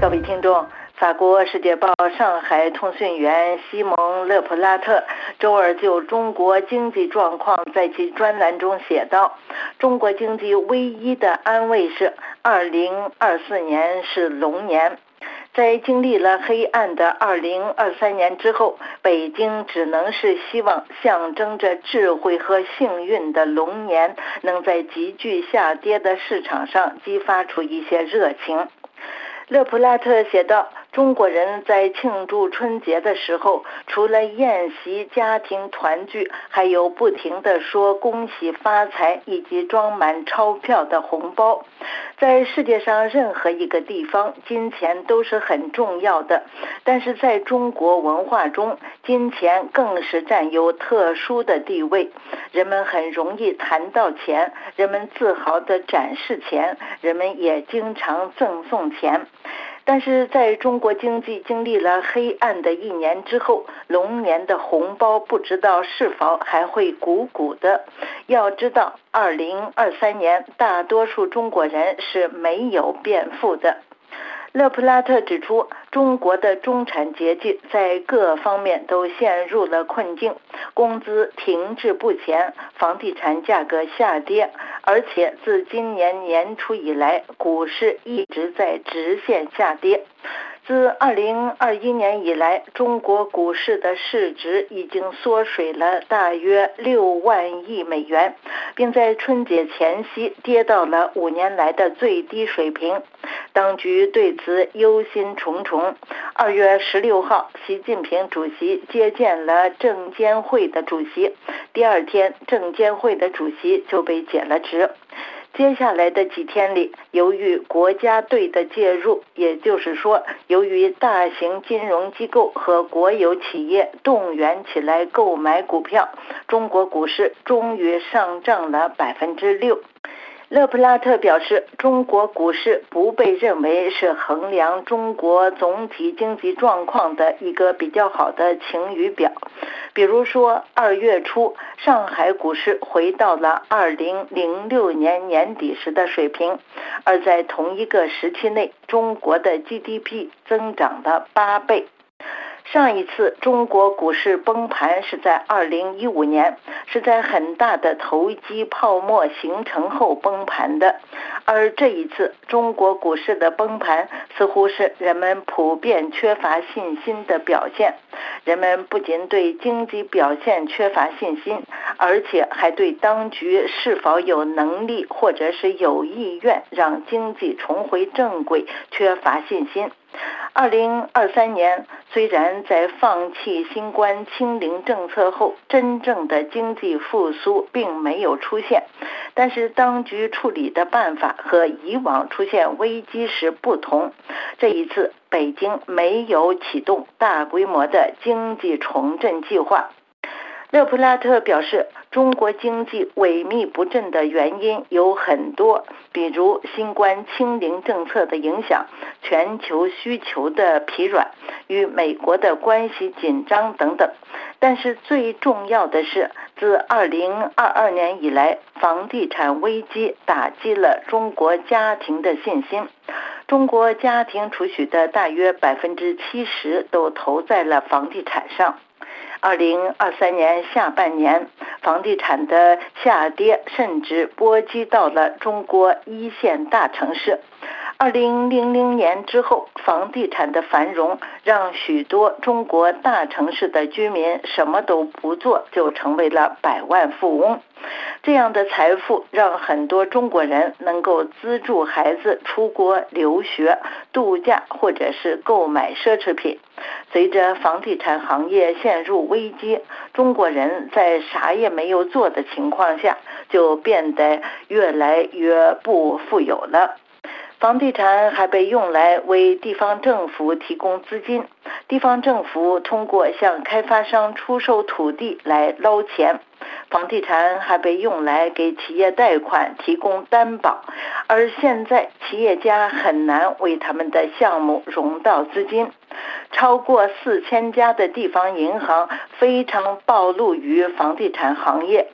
各位听众，法国《世界报》上海通讯员西蒙·勒普拉特周二就中国经济状况在其专栏中写道：“中国经济唯一的安慰是，二零二四年是龙年。在经历了黑暗的二零二三年之后，北京只能是希望象征着智慧和幸运的龙年能在急剧下跌的市场上激发出一些热情。”勒普拉特写道：“中国人在庆祝春节的时候，除了宴席、家庭团聚，还有不停地说‘恭喜发财’以及装满钞票的红包。在世界上任何一个地方，金钱都是很重要的，但是在中国文化中，金钱更是占有特殊的地位。人们很容易谈到钱，人们自豪地展示钱，人们也经常赠送钱。”但是在中国经济经历了黑暗的一年之后，龙年的红包不知道是否还会鼓鼓的。要知道，二零二三年大多数中国人是没有变富的。勒普拉特指出，中国的中产阶级在各方面都陷入了困境，工资停滞不前，房地产价格下跌，而且自今年年初以来，股市一直在直线下跌。自二零二一年以来，中国股市的市值已经缩水了大约六万亿美元，并在春节前夕跌到了五年来的最低水平。当局对此忧心忡忡。二月十六号，习近平主席接见了证监会的主席，第二天，证监会的主席就被解了职。接下来的几天里，由于国家队的介入，也就是说，由于大型金融机构和国有企业动员起来购买股票，中国股市终于上涨了百分之六。勒普拉特表示，中国股市不被认为是衡量中国总体经济状况的一个比较好的晴雨表。比如说，二月初，上海股市回到了二零零六年年底时的水平，而在同一个时期内，中国的 GDP 增长了八倍。上一次中国股市崩盘是在二零一五年，是在很大的投机泡沫形成后崩盘的。而这一次中国股市的崩盘，似乎是人们普遍缺乏信心的表现。人们不仅对经济表现缺乏信心，而且还对当局是否有能力或者是有意愿让经济重回正轨缺乏信心。二零二三年虽然在放弃新冠清零政策后，真正的经济复苏并没有出现，但是当局处理的办法和以往出现危机时不同。这一次，北京没有启动大规模的经济重振计划。勒普拉特表示，中国经济萎靡不振的原因有很多，比如新冠清零政策的影响、全球需求的疲软、与美国的关系紧张等等。但是最重要的是，自2022年以来，房地产危机打击了中国家庭的信心。中国家庭储蓄的大约百分之七十都投在了房地产上。二零二三年下半年，房地产的下跌甚至波及到了中国一线大城市。二零零零年之后，房地产的繁荣让许多中国大城市的居民什么都不做就成为了百万富翁。这样的财富让很多中国人能够资助孩子出国留学、度假，或者是购买奢侈品。随着房地产行业陷入危机，中国人在啥也没有做的情况下，就变得越来越不富有了。房地产还被用来为地方政府提供资金，地方政府通过向开发商出售土地来捞钱。房地产还被用来给企业贷款提供担保，而现在企业家很难为他们的项目融到资金。超过四千家的地方银行非常暴露于房地产行业。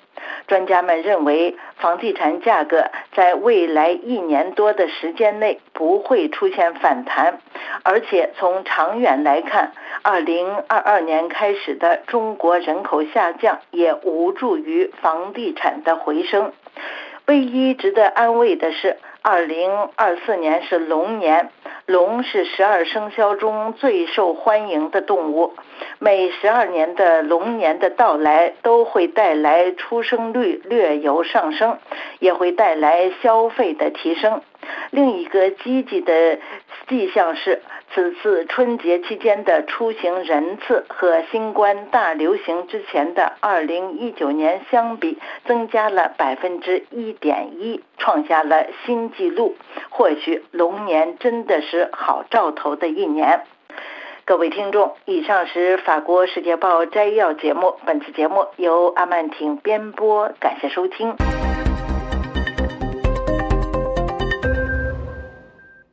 专家们认为，房地产价格在未来一年多的时间内不会出现反弹，而且从长远来看，二零二二年开始的中国人口下降也无助于房地产的回升。唯一值得安慰的是，二零二四年是龙年，龙是十二生肖中最受欢迎的动物。每十二年的龙年的到来，都会带来出生率略有上升，也会带来消费的提升。另一个积极的迹象是。此次春节期间的出行人次和新冠大流行之前的2019年相比，增加了百分之一点一，创下了新纪录。或许龙年真的是好兆头的一年。各位听众，以上是法国《世界报》摘要节目，本次节目由阿曼婷编播，感谢收听。